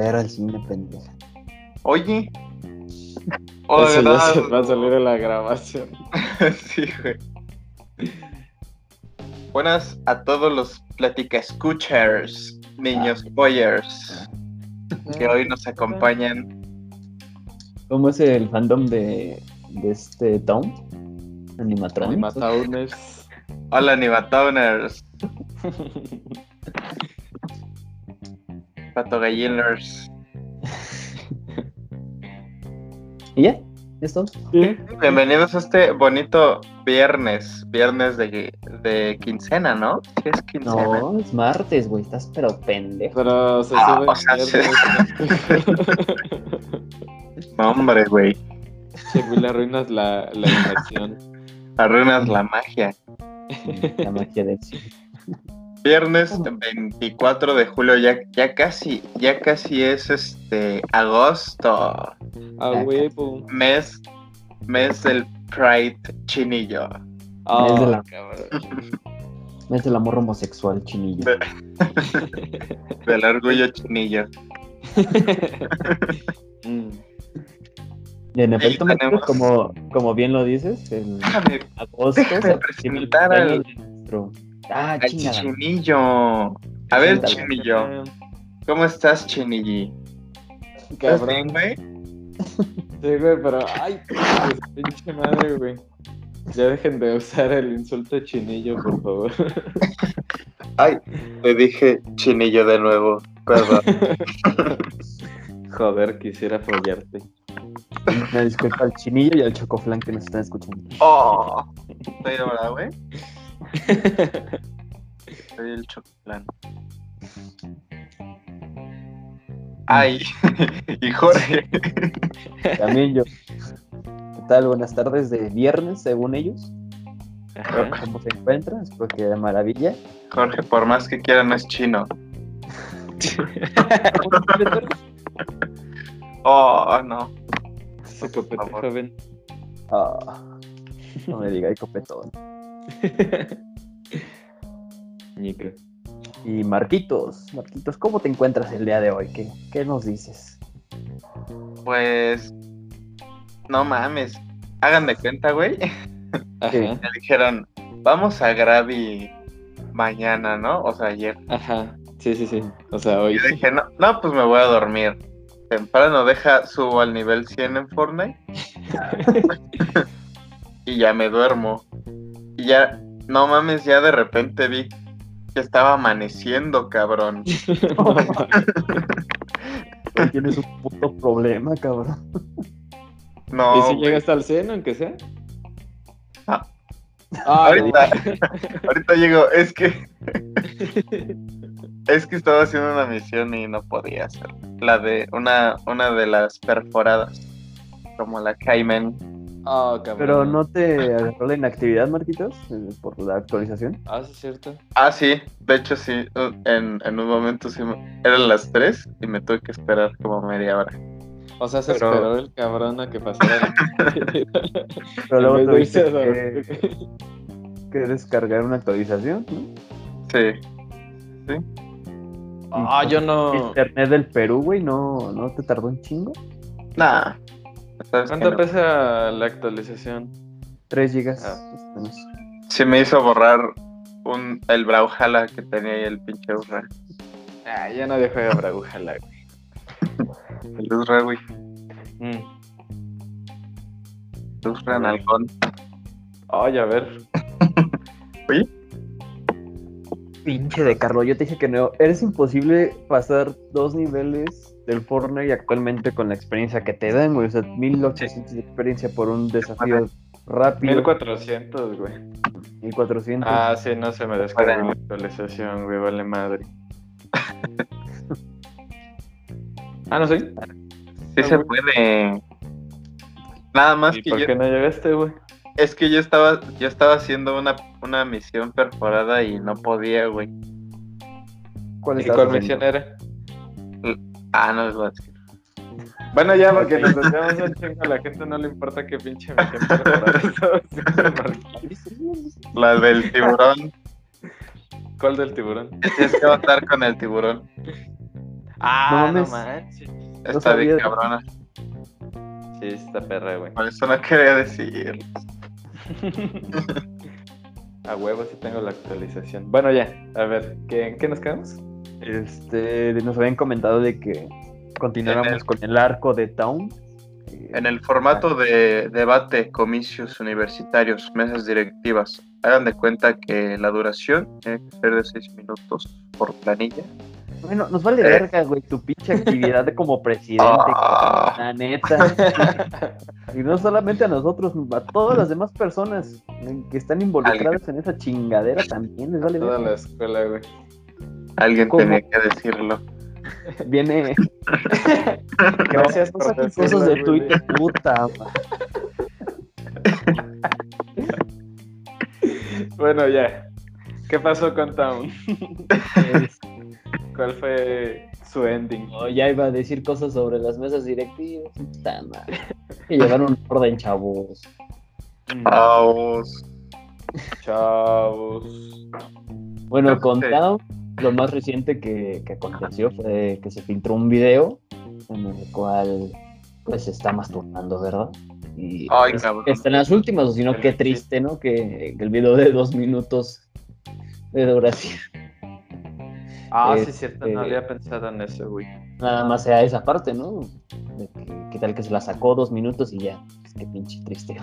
ver al cine, pendeja. Oye. Eso ya se va a salir en la grabación. sí, güey. Buenas a todos los plática escuchers, niños boyers, que hoy nos acompañan. ¿Cómo es el fandom de, de este Town? Animatronics. Animataunes. Hola, Animatoners, Pato Galliners. ¿Y ya? ¿Esto? Bienvenidos a este bonito viernes, viernes de, de quincena, ¿no? ¿Qué es quincena? No, es martes, güey. Estás pero pendejo. Pero se Ah, sube o sea, No, hombre, güey. Che, güey, arruinas la, la inmersión. Arruinas la magia. La magia del cine. Viernes 24 de julio, ya, ya casi, ya casi es este agosto. A huevo. Mes, mes del Pride chinillo. Ah, Es de la- cabrón. Es el amor homosexual, chinillo. De- Del orgullo chinillo. Y en efecto, tenemos- como, como bien lo dices, el Déjame agosto se presentar al- nuestro... Ah, al chingada. chinillo. A ver, chinillo, ¿cómo estás, chinilli? ¿Estás bien, Cabrón. güey? Sí, güey, pero. Ay, pues, pinche madre, güey. Ya dejen de usar el insulto chinillo, por favor. Ay, le dije chinillo de nuevo. Perdón. Joder, quisiera apoyarte. Una disculpa al chinillo y al chocoflan que nos están escuchando. Oh, estoy ahora, güey. Soy el chocoplan. Ay, y Jorge. También yo. ¿Qué tal? Buenas tardes de viernes, según ellos. Ajá. ¿Cómo se encuentran? Espero que de maravilla. Jorge, por más que quiera, no es chino. Oh, no. Se copete, joven. Ah, no me diga, hay copetón. Y Marquitos, Marquitos, ¿cómo te encuentras el día de hoy? ¿Qué, qué nos dices? Pues. No mames. Hagan de cuenta, güey. Ajá. Me dijeron, vamos a Gravi mañana, ¿no? O sea, ayer. Ajá. Sí, sí, sí. O sea, hoy. Yo dije, no, no, pues me voy a dormir. Temprano deja, subo al nivel 100 en Fortnite. y ya me duermo. Y ya, no mames, ya de repente vi estaba amaneciendo, cabrón. Tienes un puto problema, cabrón. No, ¿Y si güey. llega hasta el 100, aunque sea? Ah. Ah, ahorita, ahorita llego, es que es que estaba haciendo una misión y no podía hacer. La de una, una de las perforadas. Como la Cayman. Ah, cabrón. Pero no te agarró la inactividad, Marquitos, por la actualización. Ah, sí, es cierto. Ah, sí, de hecho sí, en, en un momento sí, me- eran las 3 y me tuve que esperar como media hora. O sea, se Pero- esperó el cabrón a que pasara. Pero luego tuviste que, descargar una actualización. ¿no? Sí, Ah, yo no. Internet del Perú, güey, no, no te tardó un chingo. nada. ¿Sabes que ¿Cuánto no? pesa la actualización? 3 gigas. Ah. menos. Sí me hizo borrar un, el Brawlhalla que tenía ahí el pinche Urra. Ah, ya nadie juega Brawlhalla, güey. El Urra, güey. Mm. El Urra en halcón. Ay, a ver. Pinche de Carlos, yo te dije que no. Eres imposible pasar dos niveles del Fortnite y actualmente con la experiencia que te dan, güey. O sea, 1800 de experiencia por un desafío rápido. 1400, güey. 1400. Ah, sí, no se me descargó la actualización, güey, vale madre. ah, no sé. Sí se puede. Nada más ¿Y que por yo, qué no llegaste, güey? es que yo estaba, yo estaba haciendo una, una misión perforada y no podía, güey. ¿Cuál ¿Y cuál misión era? Ah, no les voy a decir. Bueno, ya, porque nos desviamos un chingo, a la gente no le importa qué pinche haciendo. La del tiburón. ¿Cuál del tiburón? Tienes que matar con el tiburón. Ah, no, mames. manches. Está bien cabrona. Sí, está perra, güey. Por eso no quería decir. A huevo sí tengo la actualización. Bueno, ya, a ver, ¿qué, ¿en qué nos quedamos? Este, nos habían comentado de que continuáramos el- con el arco de Town. Eh, En el formato de debate, comicios universitarios, mesas directivas, hagan de cuenta que la duración tiene que ser de seis minutos por planilla. Bueno, nos vale Eh. verga, güey, tu pinche actividad de como presidente, Ah. la neta. Y no solamente a nosotros, a todas las demás personas que están involucradas en esa chingadera también les vale Toda verga. la escuela, güey. Alguien ¿Cómo? tenía que decirlo. Viene Gracias no por decirlo, cosas de. Twitter, puta. Bueno, ya. ¿Qué pasó con Town? Es- ¿Cuál fue su ending? no, ya iba a decir cosas sobre las mesas directivas. Puta madre. Que llevaron orden, chavos. Caos. Chavos. Bueno, con sí. Town, lo más reciente que, que aconteció fue que se filtró un video en el cual pues se está masturbando, ¿verdad? Y Ay, pues, cabrón. está en las últimas, o si no, qué triste, ¿no? Que, que el video de dos minutos de duración Ah, sí, Este- cierto, no había pensado en eso, güey. nada más sea esa parte, ¿no? De que, ¿Qué tal que se la sacó dos minutos y ya? Pues, qué pinche triste.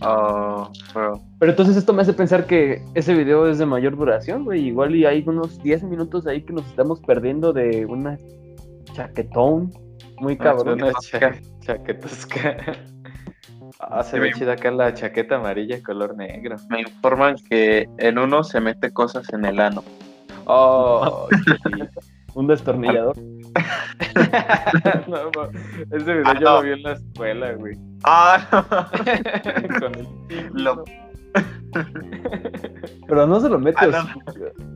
Oh, bro. Pero entonces esto me hace pensar que ese video es de mayor duración, güey. Igual y hay unos 10 minutos ahí que nos estamos perdiendo de una chaquetón muy cabrón. Una cha- chaquetosca. Ah, se ve Sí, chida acá la chaqueta amarilla color negro. Me informan que en uno se mete cosas en el ano. Oh, Un destornillador. no, no, ese video Ah, yo no. lo vi en la escuela, güey. Ah, Con el Lo- Pero no se lo metes. Ah,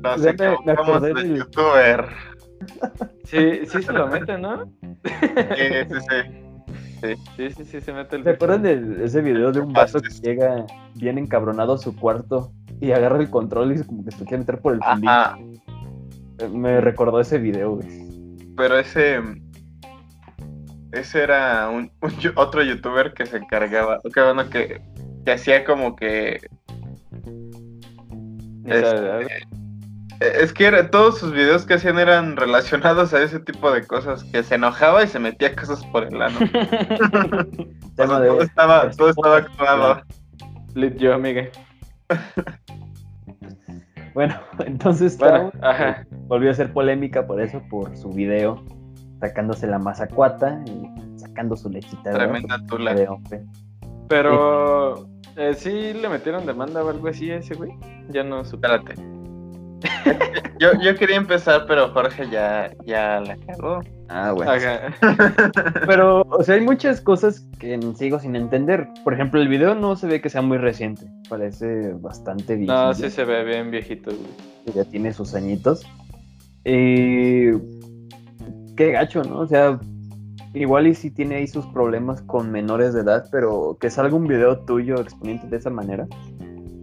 no sé, me- acordé de del- youtuber. Sí, sí se lo mete, ¿no? Sí, sí, sí. Sí, sí, sí se mete el ¿Se acuerdan de ese video de un vaso que llega bien encabronado a su cuarto y agarra el control y como que se quiere meter por el fundillo? Me recordó ese video, güey. Pero ese. Ese era un, otro youtuber que se encargaba. Que bueno, que, que hacía como que. Este, Es que era- todos sus videos que hacían eran relacionados a ese tipo de cosas. Que se enojaba y se metía cosas por el ano. O sea, todo, estaba, todo estaba actuado. Lit yo, amiga. Bueno, entonces Bueno, Tao, ajá. eh, volvió a ser polémica por eso, por su video, sacándose la mazacuata y sacando su lechita. Tremenda tula. De hombre. Pero eh, sí le metieron demanda o algo así a ese güey. Ya no supe. Espérate. Yo, yo quería empezar, pero Jorge ya, ya la cagó. Ah, bueno. Ajá. Pero, o sea, hay muchas cosas que sigo sin entender. Por ejemplo, el video no se ve que sea muy reciente. Parece bastante viejito. No, sí se ve bien viejito, güey. Ya tiene sus añitos. Eh, qué gacho, ¿no? O sea, igual y sí tiene ahí sus problemas con menores de edad, pero que salga un video tuyo exponiente de esa manera,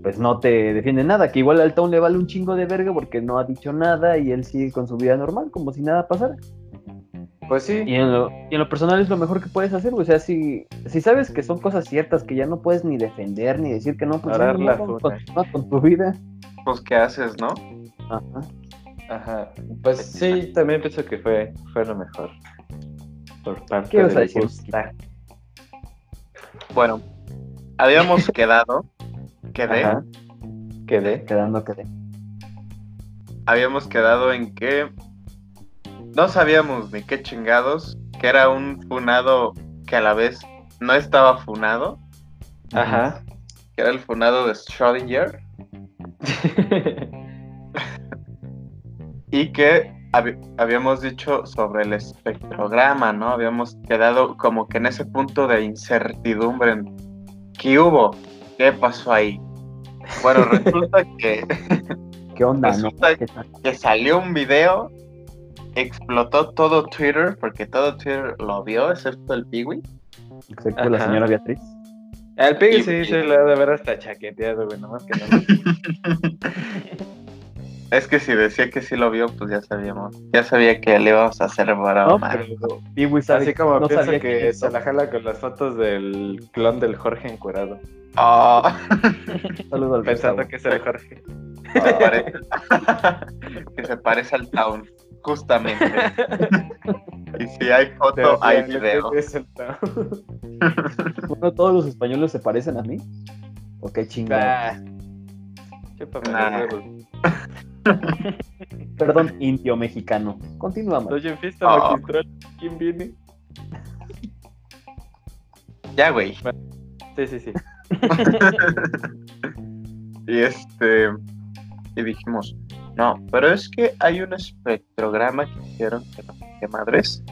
pues no te defiende nada. Que igual al Town le vale un chingo de verga porque no ha dicho nada y él sigue con su vida normal, como si nada pasara. Pues sí. Y en lo, y en lo personal es lo mejor que puedes hacer, o sea, si, si sabes que son cosas ciertas que ya no puedes ni defender ni decir que no, pues con tu vida. Pues, ¿qué haces, no? Ajá. Ajá. Pues sí, también pienso que fue, fue lo mejor. Por parte ¿Qué vas a decir? Bueno, habíamos quedado, quedé, Ajá. Quedé. Quedando que de. habíamos quedado en que no sabíamos ni qué chingados, que era un funado que a la vez no estaba funado, Ajá. que era el funado de Schrödinger, y que habíamos dicho sobre el espectrograma, ¿no? Habíamos quedado como que en ese punto de incertidumbre. en ¿Qué hubo? ¿Qué pasó ahí? Bueno, resulta que, ¿Qué onda, no? Resulta ¿Qué tal? que salió un video, explotó todo Twitter, porque todo Twitter lo vio, excepto el Piwi. Excepto la señora Beatriz. El Piggy Y- sí se le ha de ver hasta chaqueteado, güey, nomás que no. Es que si decía que sí lo vio, pues ya sabíamos. Ya sabía que le íbamos a hacer broma. No, pero Piwi sabe- Así como no piensa que se la jala con las fotos del clon del Jorge encuerado. Oh, Saludo al Pensando Gustavo. que es el Jorge. que, se parece... que se parece al Town, justamente. y si hay foto, hay video. "Es el Town". Bueno, todos los españoles se parecen a mí. ¿O qué chingada? Ah, chúpame Nah. Perdón, indio mexicano. Continuamos. Estoy en fiesta Ah. magistral. ¿Quién viene? Ya, güey. Sí, sí, sí. y este. Y dijimos, no, pero es que hay un espectrograma que hicieron que no sé qué madres.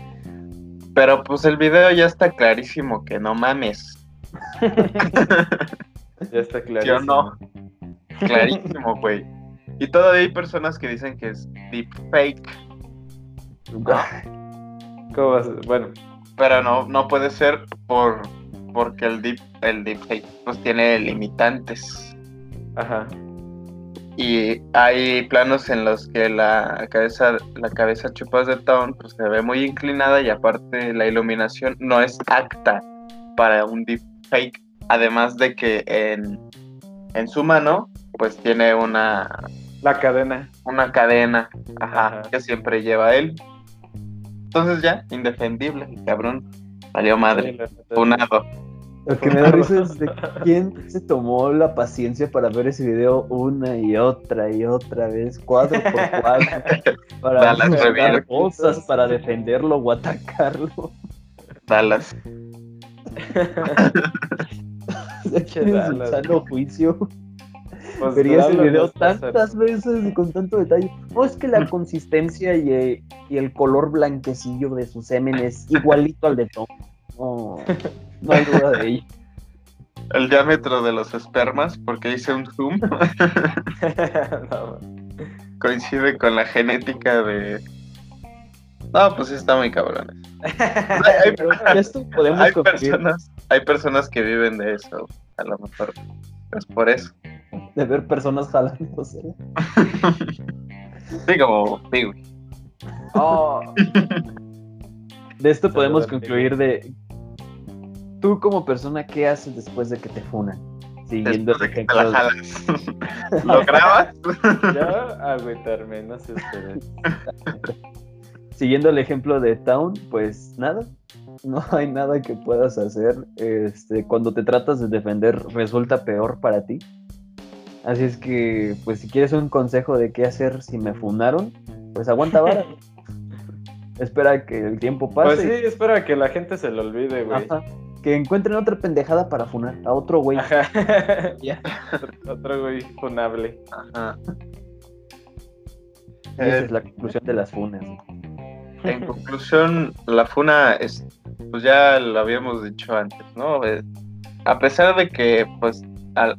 Pero pues el video ya está clarísimo que no mames. Ya está ¿Sí claro. o no? Clarísimo, güey. Y todavía hay personas que dicen que es deepfake. ¿Cómo vas? Bueno, Pero no, no puede ser por porque el deep, el deepfake pues tiene limitantes. ajá. Y hay planos en los que la cabeza, la cabeza chupas de Town pues, se ve muy inclinada y aparte la iluminación no es apta para un deepfake. Además de que en, en su mano pues tiene una, La cadena. una cadena ajá, Ajá. que siempre lleva él. Entonces ya, indefendible, el cabrón salió madre, funado. Lo que me da risa es de quién se tomó la paciencia para ver ese video una y otra y otra vez, cuadro por cuadro, para Revere. cosas para defenderlo o atacarlo. Dallas. En su Dallas. sano juicio. Pues, Vería ese video tantas veces y con tanto detalle. No es que la consistencia y, eh, y el color blanquecillo de su semen es igualito al de Tom. No, no hay duda de ello. El diámetro de los espermas, porque hice un zoom, No, coincide con la genética de. No, pues sí está muy cabrón. Hay, Pero esto podemos hay concluir personas, hay personas que viven de eso. A lo mejor es por eso. de ver personas jalándose. Sí, como. Oh, De esto podemos concluir de tú como persona, ¿qué haces después de que te funan? Siguiendo de que te ejemplo, la jalas. ¿Lo grabas? ya agüitarme, no esperen. siguiendo el ejemplo de Town, pues nada, no hay nada que puedas hacer. Este, cuando te tratas de defender, resulta peor para ti. Así es que, pues si quieres un consejo de qué hacer si me funaron, pues aguanta vara. Espera que el tiempo pase. Pues sí, espero a que la gente se lo olvide, güey. Ajá. Que encuentren otra pendejada para funar a otro güey. Ajá. Ya. Otro- güey funable. Ajá. Esa Eh, es la conclusión de las funas. En conclusión, la funa es, pues ya lo habíamos dicho antes, ¿no? Eh, a pesar de que, pues, al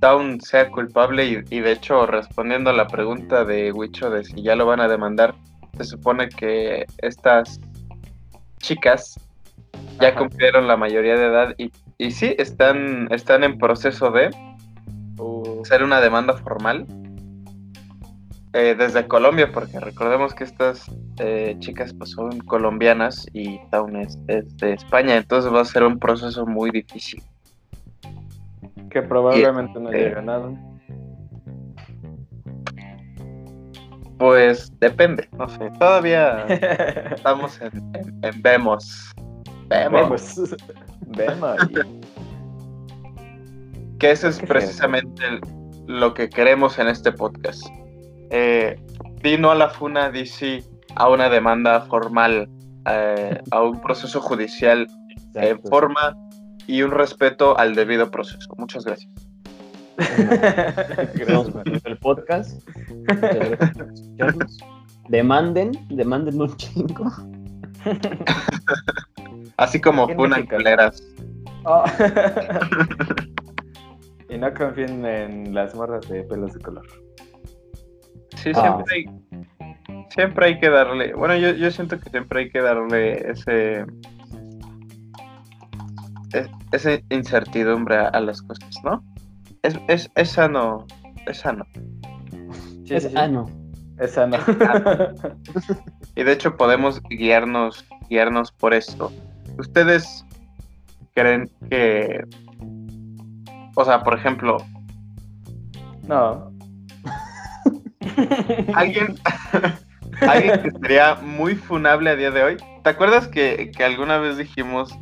Town sea culpable y, y de hecho respondiendo a la pregunta de Wicho de si ya lo van a demandar, se supone que estas chicas ya Ajá. cumplieron la mayoría de edad y, y sí, están, están en proceso de Uh, hacer una demanda formal eh, desde Colombia, porque recordemos que estas eh, chicas pues, son colombianas y Town es, es de España, entonces va a ser un proceso muy difícil. Que probablemente no eh, llega a nada. Pues depende, no sé, todavía estamos en, en- en vemos. Vemos. Vemos. Vemos. Que eso es precisamente el- lo que queremos en este podcast. Eh, di no a la FUNA, di sí a una demanda formal, eh, a un proceso judicial en forma y un respeto al debido proceso. Muchas gracias. Gracias, concluyendo el podcast. Por. Demanden, demanden un chingo. Así como En FUNA México. culeras. Oh. y no confíen en las morras de pelos de color. Sí, Ah. siempre hay, siempre hay que darle, bueno, yo, yo siento que siempre hay que darle ese, es- esa incertidumbre a, a las cosas, ¿no? Es, es, es sano, es sano. Sí, es sí, sí. ano. Esa no. Y de hecho podemos guiarnos, guiarnos por esto. ¿Ustedes creen que, o sea, por ejemplo, no. alguien, alguien que sería muy funable a día de hoy? ¿Te acuerdas que, que alguna vez dijimos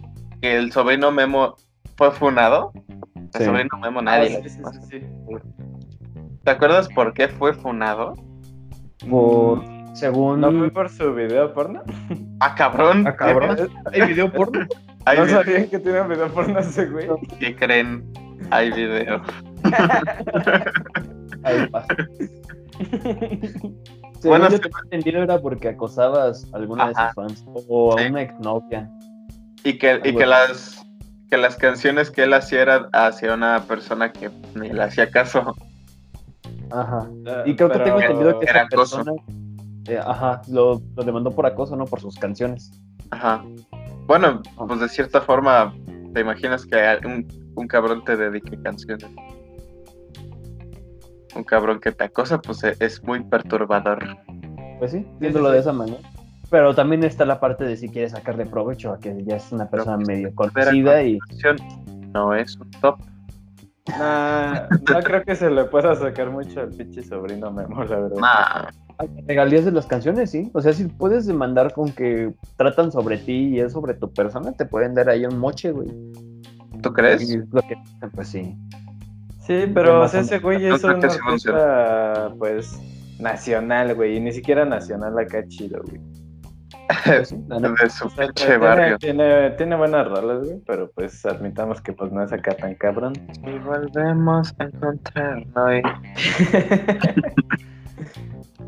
que el sobrino Memo fue funado? El Sí. sobrino Memo nadie. Ah, sí. ¿Te acuerdas por qué fue funado? Por, según... ¿No fue por su video porno? Ah, cabrón. Ah, cabrón. ¿Hay video porno? Hay ¿No video- sabían que tiene video porno ese güey? ¿Qué creen? Hay video. Ahí pasa. Bueno, Según yo es que- entendido era porque acosabas a alguna de Ajá. sus fans o a Sí. una exnovia. Y que, y que las que las canciones que él hacía era hacia una persona que ni le hacía caso. Ajá. Y creo que tengo entendido que Era esa acoso. persona eh, ajá, lo, lo demandó por acoso, no por sus canciones. Ajá. Bueno, pues de cierta forma, te imaginas que un, un cabrón te dedique canciones. Un cabrón que te acosa, pues e- es muy perturbador. Pues sí, sí, viéndolo sí. de esa manera. Pero también está la parte de si quieres sacarle provecho a que ya es una persona medio conocida y Canción no es un top. Nah, no creo que se le pueda sacar mucho al pinche sobrino Memo, la verdad. Nah. regalías de las canciones, sí. O sea, si puedes demandar con que tratan sobre ti y es sobre tu persona, te pueden dar ahí un moche, güey. ¿Tú crees? Lo que- pues sí. Sí, pero o sea, ese güey es creo un que sí artista, pues, nacional, güey, y ni siquiera nacional acá chido, güey. De su pinche tiene, barrio. tiene, tiene buenas rolas, güey, pero pues admitamos que pues no es acá tan cabrón. Y volvemos a encontrarnos hoy.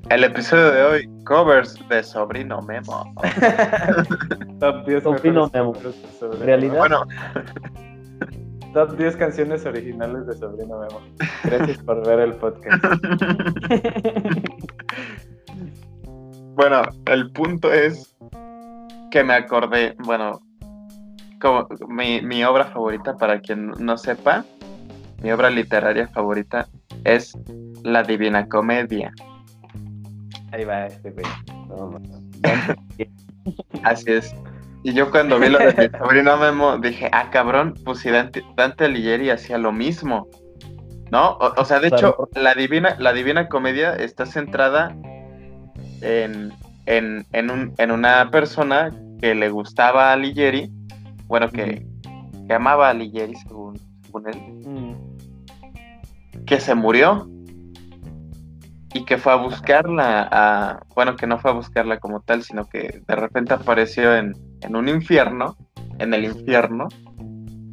El episodio de hoy, covers de Sobrino Memo. Top 10 Sobrino Memo. Sobrino Realidad. Bueno, Memo. Top 10 canciones originales de Sobrino Memo. Gracias por ver el podcast. Bueno, el punto es que me acordé, bueno, como mi, mi obra favorita, para quien no sepa, mi obra literaria favorita es La Divina Comedia. Ahí va este güey. No. Así es. Y yo cuando vi lo de mi sobrino Memo dije, ah, cabrón, pues si Dante, Dante Alighieri hacía lo mismo. ¿No? O, o sea, de hecho, la divina, la divina comedia está centrada en, en, en, un, en una persona que le gustaba a Alighieri, bueno, que, que amaba a Alighieri según, según él, Mm. que se murió y que fue a buscarla, a, bueno, que no fue a buscarla como tal, sino que de repente apareció en, en un infierno, en el infierno,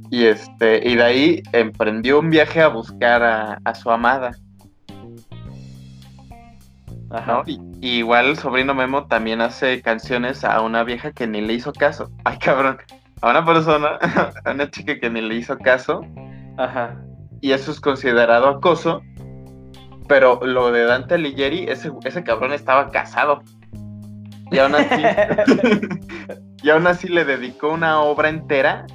y este, y de ahí emprendió un viaje a buscar a, a su amada, Ajá. ¿no? Y, y igual el sobrino Memo también hace canciones a una vieja que ni le hizo caso. Ay, cabrón. A una persona, a una chica que ni le hizo caso, Ajá. y eso es considerado acoso. Pero lo de Dante Alighieri, ese, ese cabrón estaba casado. Y aún así, y aún así le dedicó una obra entera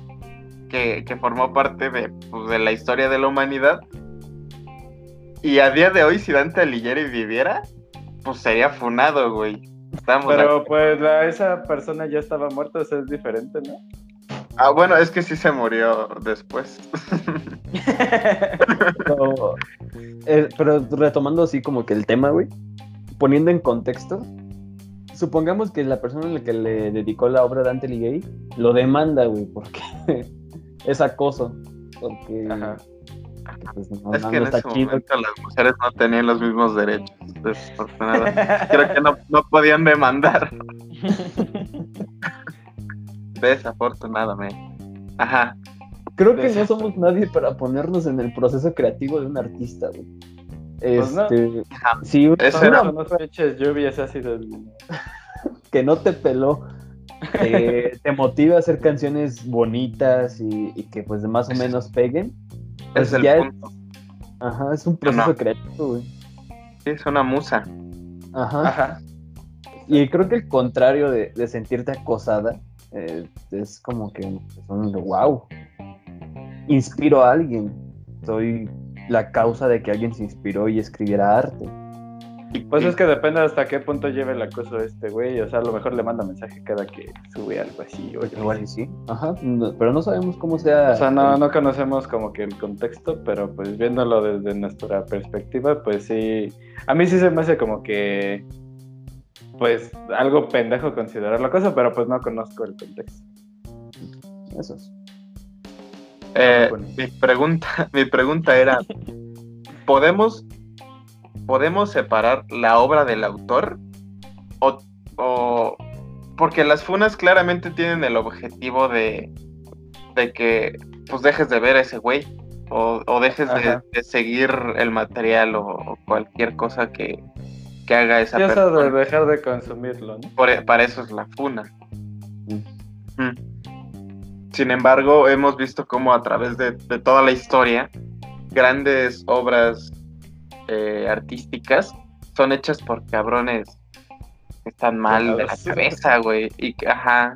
que, que formó parte de, pues, de la historia de la humanidad. Y a día de hoy, si Dante Alighieri viviera, pues sería funado, güey. Estamos Pero pues la, esa persona ya estaba muerta, o sea, es diferente, ¿no? Ah, bueno, es que sí se murió después. Pero, eh, pero retomando así como que el tema, güey, poniendo en contexto, supongamos que la persona a la que le dedicó la obra Dante Alighieri lo demanda, güey, porque es acoso. Porque Ajá. Pues, no, es no, que no en está ese chido. momento las mujeres no tenían los mismos derechos, desafortunadamente. Creo que no, no podían demandar, desafortunadamente. Ajá. Creo que no somos nadie para ponernos en el proceso creativo de un artista, güey. Pues no. Este, Son era- lluvias ácidas. que no te peló, eh, te motiva a hacer canciones bonitas y, y que pues más o menos peguen, pues Es el es, punto. ajá, es un proceso no. creativo, güey. Sí, es una musa. Ajá. Ajá. Y creo que el contrario de, de sentirte acosada eh, es como que es un wow. Inspiro a alguien. Soy la causa de que alguien se inspiró y escribiera arte. Pues es que depende hasta qué punto lleve el acoso este güey. O sea, a lo mejor le manda mensaje cada que sube algo así. O, Igual y sí. Ajá. no- pero no sabemos cómo sea. O sea, no, no conocemos como que el contexto, pero pues viéndolo desde nuestra perspectiva, pues sí. A mí sí se me hace como que. Pues algo pendejo considerar la cosa, pero pues no conozco el contexto. Esos. Eh, Bueno. mi pregunta, mi pregunta era, ¿podemos, ¿podemos separar la obra del autor? O, o- porque las funas claramente tienen el objetivo de, de que pues dejes de ver a ese güey o, o dejes de, seguir el material o, o cualquier cosa que, que haga esa eso persona. de dejar de consumirlo, ¿no? Por- para eso es la funa. Mm. Mm. Sin embargo, hemos visto cómo a través de, de toda la historia, grandes obras eh, artísticas son hechas por cabrones que están mal de la cabeza, güey. Y que, ajá,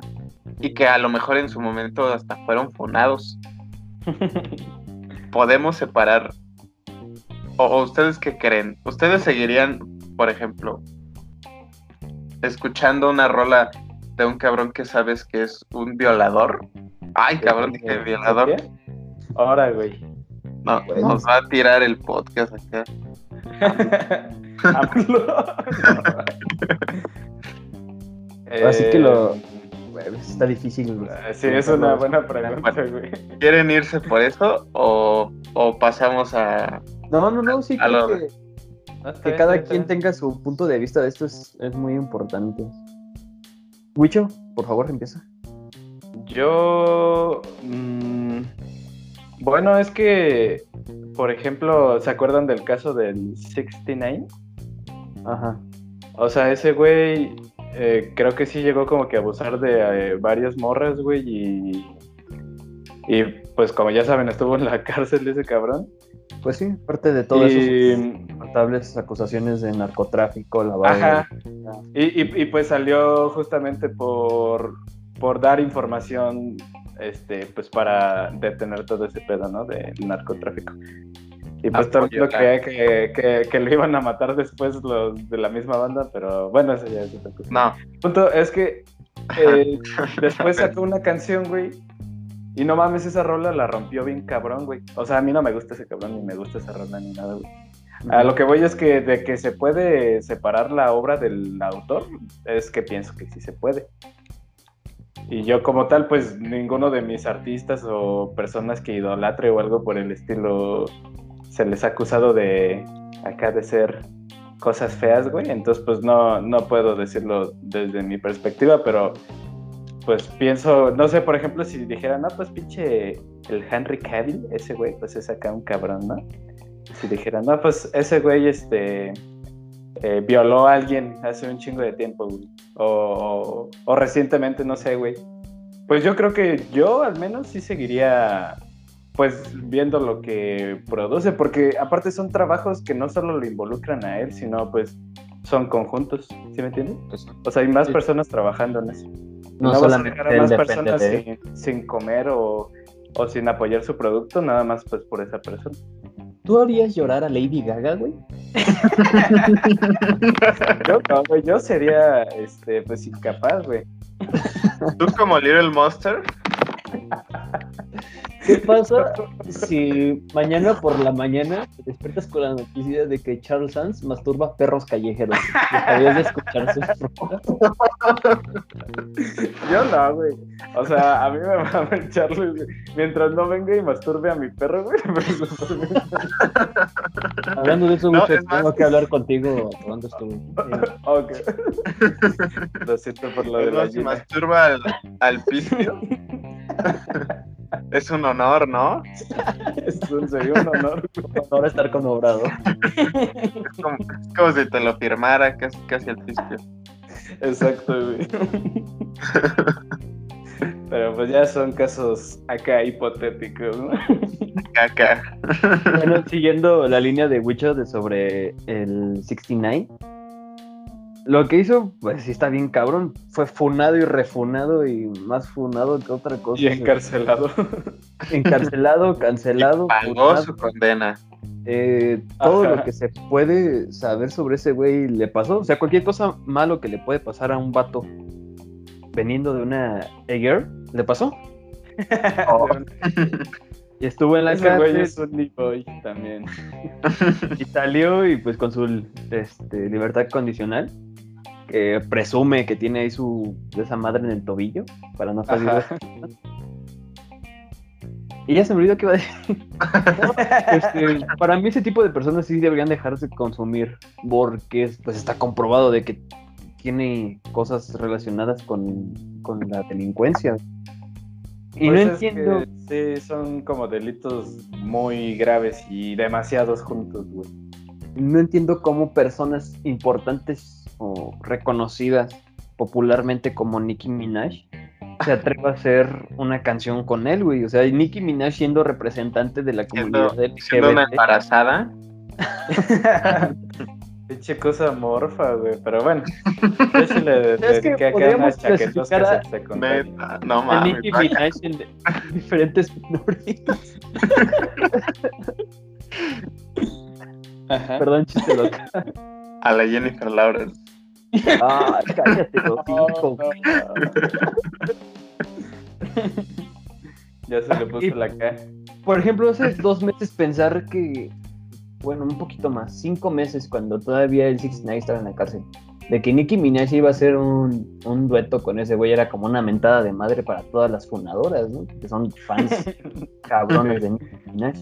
y que a lo mejor en su momento hasta fueron funados. Podemos separar. O, o ustedes qué creen? ¿Ustedes seguirían, por ejemplo, escuchando una rola de un cabrón que sabes que es un violador? Ay, cabrón, dije violador. Ahora, güey. No, Bueno. nos va a tirar el podcast acá. AMLO. Así que lo- Eh, Güey, está difícil. güey. Sí, es una buena pregunta, güey. ¿Quieren irse por eso o, o pasamos a... No, no, no, sí, creo lo- que, que cada quien tenga su punto de vista de esto es, es muy importante. Wicho, por favor, empieza. Yo. mm, bueno, es que. Por ejemplo, ¿se acuerdan del caso del 69? Ajá. O sea, ese güey. eh, creo que sí llegó como que a abusar de eh, varias morras, güey. Y. Y pues, como ya saben, estuvo en la cárcel ese cabrón. Pues sí, parte de todas Y- esas notables acusaciones de narcotráfico, lavado. de- Ajá. Y, y- y, pues salió justamente por, por dar información este, pues para detener todo ese pedo, ¿no? Del narcotráfico. Y pues todo el mundo creía que, que, que lo iban a matar después los de la misma banda, pero bueno, eso ya es otra cosa. No, El punto es que eh, después sacó una canción, güey. Y no mames, esa rola la rompió bien cabrón, güey. O sea, a mí no me gusta ese cabrón, ni me gusta esa rola, ni nada, güey. A lo que voy es que de que se puede separar la obra del autor, es que pienso que sí se puede. Y yo como tal, pues ninguno de mis artistas o personas que idolatre o algo por el estilo se les ha acusado de acá de ser cosas feas, güey. Entonces, pues no, no puedo decirlo desde mi perspectiva, pero pues pienso, no sé, por ejemplo, si dijera, no, pues pinche el Henry Cavill, ese güey, pues es acá un cabrón, ¿no? Si dijera, no, pues ese güey, este, eh, violó a alguien hace un chingo de tiempo, güey. O, o, o recientemente, no sé, güey. Pues yo creo que yo al menos sí seguiría, pues, viendo lo que produce, porque aparte son trabajos que no solo lo involucran a él, sino pues son conjuntos, ¿sí me entiendes? O sea, hay más Sí. personas trabajando en eso. No, vas a solamente dejar a él más personas de sin, sin comer o, o sin apoyar su producto, nada más pues por esa persona. ¿Tú harías llorar a Lady Gaga, güey? Yo, no, güey, yo sería este, pues incapaz, güey. tú como Little Monster, ¿Qué pasa si mañana por la mañana te despiertas con la noticia de que Charles Sands masturba perros callejeros? ¿Dejarías de escuchar sus? Yo no, güey. O sea, a mí me va a echarle, güey. Mientras no venga y masturbe a mi perro, güey. Hablando de eso, No, Wicho, es más- tengo que hablar contigo cuando estuve. ok. Lo siento por lo de la gallina. masturba al, al piscio. es un honor, ¿no? Es un, sería un honor. güey. Ahora estar con Obrador. Es como, es como si te lo firmara casi, casi al piscio. Exacto, güey. Pero pues ya son casos acá hipotéticos, ¿no? Caca. Bueno, siguiendo la línea de Wicho de sobre el 69, lo que hizo, pues sí está bien cabrón. Fue funado y refunado y más funado que otra cosa. Y encarcelado. Encarcelado, cancelado. Pagó funado. su condena. eh, todo Ajá. lo que se puede saber sobre ese güey le pasó. O sea, cualquier cosa malo que le puede pasar a un vato veniendo de una girl, le pasó. Oh. Y estuvo en la Ese güey cárcel es un boy también. y salió y pues con su este, libertad condicional, que presume que tiene ahí su esa madre en el tobillo para no salir. Ajá. Y ya se me olvidó que iba a decir. Este, para mí ese tipo de personas sí deberían dejarse consumir porque pues está comprobado de que tiene cosas relacionadas con, con la delincuencia. Y Pues no es que entiendo, sí, son como delitos muy graves y demasiados juntos, güey. no entiendo cómo personas importantes o reconocidas popularmente como Nicki Minaj se atreva a hacer una canción con él, güey. O sea, Nicki Minaj siendo representante de la Siendo, comunidad siendo una LGBT. embarazada. Pinche cosa morfa, güey. Pero bueno, yo sí le dediqué acá unas chaquetas que se no a mames. Nicki Minaj en de- diferentes nombres. Ajá. Perdón, chiste loca. A la Jennifer Lawrence. Ay, cállate, los cinco. ya se le puso Y- la cara. Por ejemplo, hace dos meses pensar que, bueno, un poquito más, cinco meses cuando todavía el Six Nine estaba en la cárcel, de que Nicki Minaj iba a hacer un, un dueto con ese güey era como una mentada de madre para todas las fundadoras, ¿no? Que son fans cabrones de Nicki Minaj.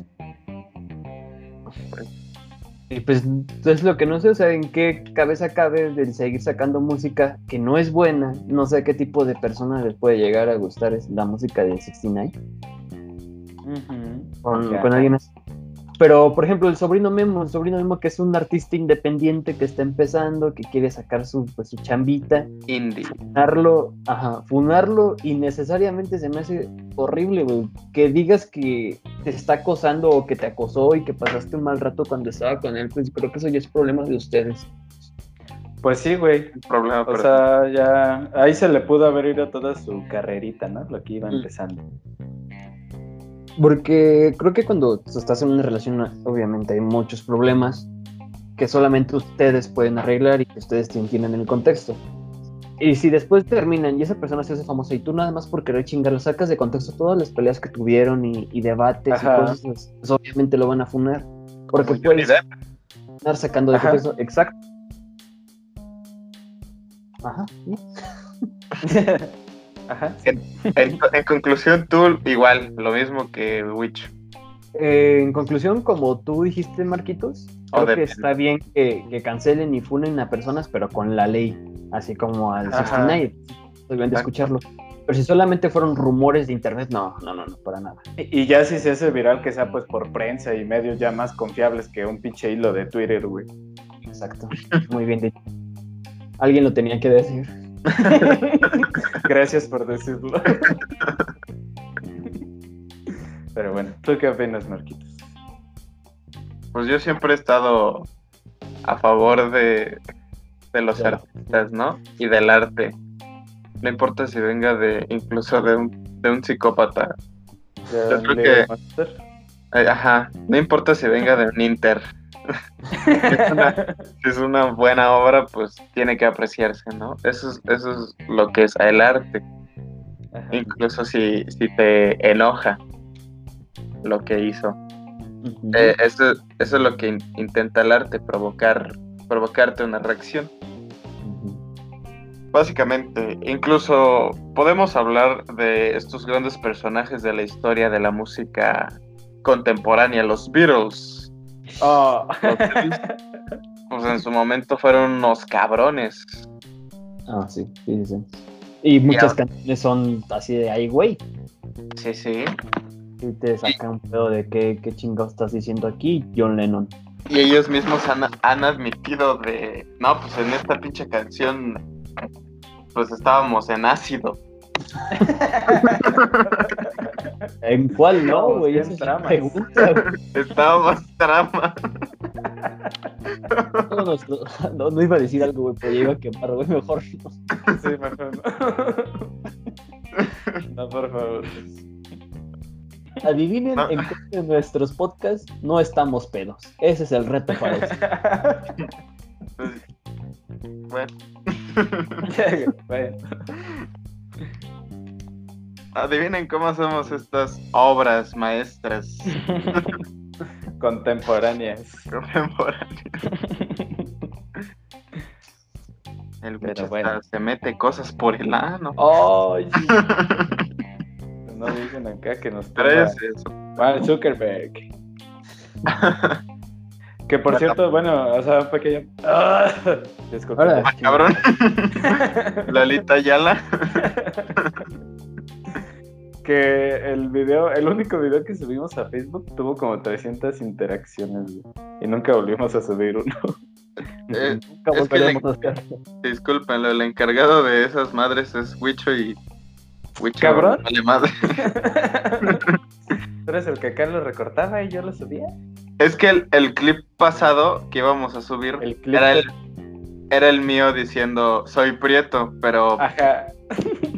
Y pues es lo que no sé, o sea, en qué cabeza cabe del seguir sacando música que no es buena, no sé a qué tipo de personas les puede llegar a gustar es la música de 69 Ujú. con, con alguien así. Pero, por ejemplo, el sobrino Memo, el sobrino Memo que es un artista independiente que está empezando, que quiere sacar su, pues, su chambita, Indie. funarlo, ajá, funarlo innecesariamente se me hace horrible, güey. Que digas que te está acosando o que te acosó y que pasaste un mal rato cuando estaba con él, pues creo que eso ya es problema de ustedes. Pues sí, güey. Problema, O sea, ya ahí se le pudo haber ido toda su carrerita, ¿no? Lo que iba Mm. empezando. Porque creo que cuando estás en una relación, obviamente hay muchos problemas que solamente ustedes pueden arreglar y que ustedes entienden el contexto. Y si después terminan y esa persona se hace famosa y tú nada más por querer chingar, sacas de contexto todas las peleas que tuvieron y, y debates Ajá. y cosas, pues, pues, obviamente lo van a funar. Porque puedes estar sacando de Ajá. contexto. Exacto. Ajá. Ajá. En, en conclusión, tú igual, lo mismo que Witch. Eh, en conclusión, como tú dijiste, Marquitos, creo que está bien que, que cancelen y funen a personas, pero con la ley, así como al Ajá. 69. Deben de escucharlo. Pero si solamente fueron rumores de internet, no, no, no, no, para nada. Y y ya si se hace viral que sea pues por prensa y medios ya más confiables que un pinche hilo de Twitter, güey. Exacto. Muy bien dicho. Alguien lo tenía que decir. Gracias por decirlo. Pero bueno, ¿tú qué opinas, Marquitos? Pues yo siempre he estado a favor de, de los Claro. artistas, ¿no? Y del arte. No importa si venga de incluso de un, de un psicópata. ¿Ya Yo creo que-? Eh, Ajá, no importa si venga de un Inter. Es, una, si es una buena obra, pues tiene que apreciarse, ¿no? Eso es, eso es lo que es el arte. Ajá. Incluso si, si te enoja lo que hizo. Eh, eso, eso es lo que in- intenta el arte, provocar, provocarte una reacción. Básicamente, incluso podemos hablar de estos grandes personajes de la historia de la música contemporánea, los Beatles. Oh. Pues en su momento fueron unos cabrones. Ah, sí, sí, sí. sí. Y muchas canciones son así de ay, güey. Sí, sí. Y te saca un pedo de qué, qué chingados estás diciendo aquí, John Lennon. Y ellos mismos han, han admitido de, no, pues en esta pinche canción, pues estábamos en ácido. ¿En cuál no, güey? es pregunta, güey. Estábamos trama. No, no, no, no iba a decir algo, güey, pero ya iba a quemar, güey, mejor no. Sí, mejor no. No, por favor. Adivinen No. en cuál de nuestros podcasts no estamos pedos. Ese es el reto para eso. Pues, bueno, Bueno, adivinen cómo somos estas obras maestras contemporáneas. contemporáneas. El Pero bueno. se mete cosas por el ano. Ay. No dicen acá que nos eso. Mark Zuckerberg. Que por cierto, bueno, o sea, un pequeño. ¡Ah! Ahora. Ah, cabrón. Lolita Ayala. Que el video, el único video que subimos a Facebook tuvo como 300 interacciones güey, y nunca volvimos a subir uno. Eh, Nunca es que le- volveremos a el encargado de esas madres es Wicho y. Wicho ¿Cabrón? Vale madre. Tú eres el que acá lo recortaba y yo lo subía. Es que el, el clip pasado que íbamos a subir El clip. era, el, era el mío diciendo soy prieto, pero. Ajá.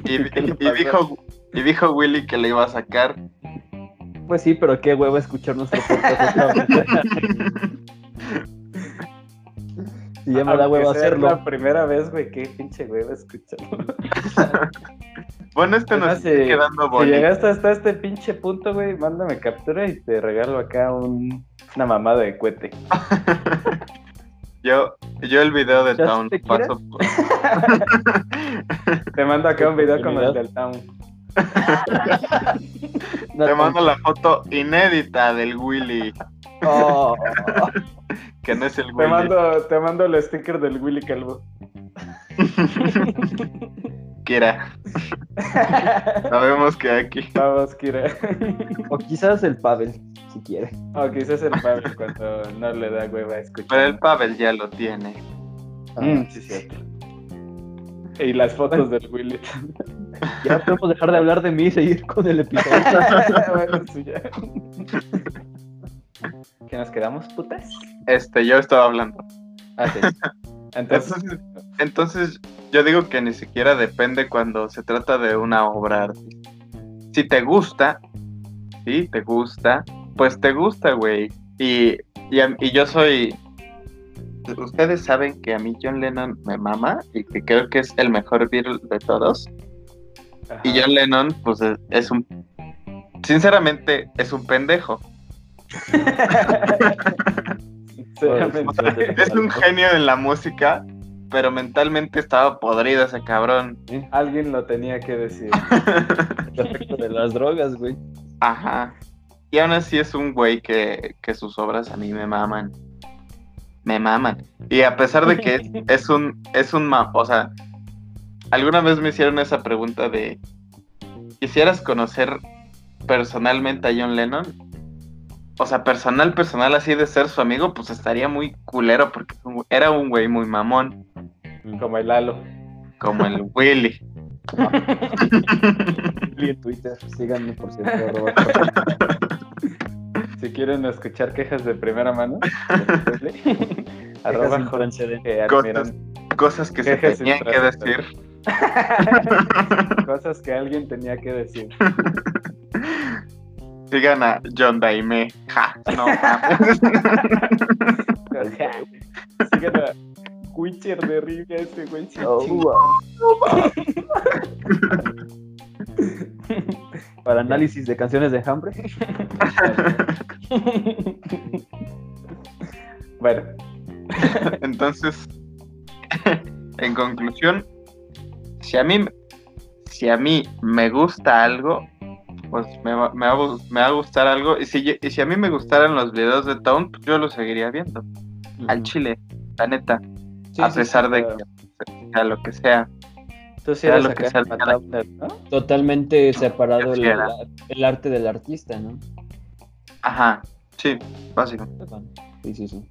y, dijo, y dijo Willy que le iba a sacar. Pues sí, pero qué huevo escuchar nuestro podcast. y ya me da huevo hacerlo. la primera vez, güey, qué pinche huevo escucharlo. Bueno, este nos está si- quedando Si bonito. llegaste hasta este pinche punto, güey, mándame captura y te regalo acá un, una mamada de cohete. Yo, yo el video de ¿Ya Town paso por- Te mando acá un video como el del Town. No Te mando la foto inédita del Willy, Oh, que no es el Te Willy. mando, te mando el sticker del Willy Calvo. Kira, sabemos que aquí. Vamos, Kira. o quizás el Pavel, si quiere. o quizás el Pablo cuando no le da hueva a escuchar. Pero el Pavel ya lo tiene. Mm, sí, cierto. Y las fotos del Willy. Ya podemos dejar de hablar de mí y seguir con el episodio. bueno, sí, ya. ¿Qué nos quedamos, putas? Este, yo estaba hablando. Ah, sí. Entonces, Entonces, entonces, yo digo que ni siquiera depende cuando se trata de una obra artística. Si te gusta, si te gusta, pues te gusta, güey. Y, y yo soy... Ustedes saben que a mí John Lennon me mama y que creo que es el mejor Beatle de todos. Ajá. Y John Lennon, pues es, es un... Sinceramente, es un pendejo. Sinceramente, Es un genio en la música, pero mentalmente estaba podrido ese cabrón. Alguien lo tenía que decir. El efecto de las drogas, güey. Ajá. Y aún así es un güey que, que sus obras a mí me maman. Me maman. Y a pesar de que es, es un, es un o sea, alguna vez me hicieron esa pregunta de ¿quisieras conocer personalmente a John Lennon? O sea, personal, personal, así de ser su amigo, pues estaría muy culero porque era un güey muy mamón, Como el halo. como el Willy. Y en Twitter, síganme por cierto. Si quieren escuchar quejas de primera mano, arroba precedentes. Almirón. Cosas que se tenían que decir. Cosas que alguien tenía que decir. Sigan a John Daime. Ja, no. Sigan a Witcher de Rivia, ese güey. Oh, wow. Para análisis de canciones de Hambre. bueno, Entonces, en conclusión, si a mí si a mí me gusta algo, pues me va, me va a gu- me va a gustar algo. Y si, yo- y si a mí me gustaran los videos de Town, pues yo los seguiría viendo. Al chile, la neta. Sí, a sí, pesar sí, de claro. que sea lo que sea. tú sea lo que sea ¿no? Totalmente separado el, arte del artista, ¿no? Ajá, sí, básico. Sí, sí, sí.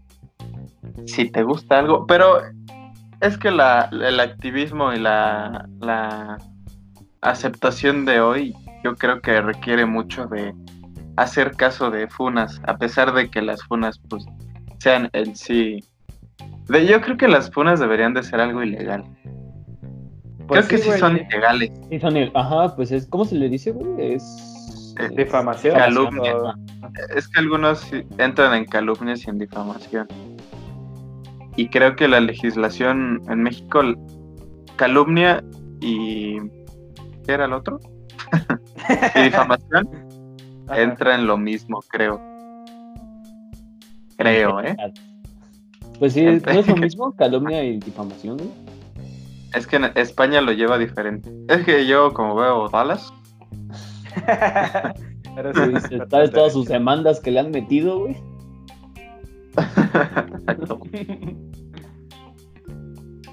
si te gusta algo, pero es que la, el activismo y la, la aceptación de hoy yo creo que requiere mucho de hacer caso de funas, a pesar de que las funas pues sean en sí... De, yo creo que las funas deberían de ser algo ilegal. Pues creo que sí güey, son ilegales. Sí, son el- Ajá, pues es. ¿Cómo se le dice, güey? Es. Eh, Difamación. Calumnia. o- Es que algunos entran en calumnias y en difamación. Y creo que la legislación en México, calumnia y... ¿Qué era el otro? y difamación entra en lo mismo, creo. Creo, ¿eh? Pues sí, ¿no es lo mismo? Calumnia y difamación, güey. Es que en España lo lleva diferente. Es que yo, como veo Dallas, Pero Sí, sí, ¿Sabes todas sus demandas que le han metido, güey?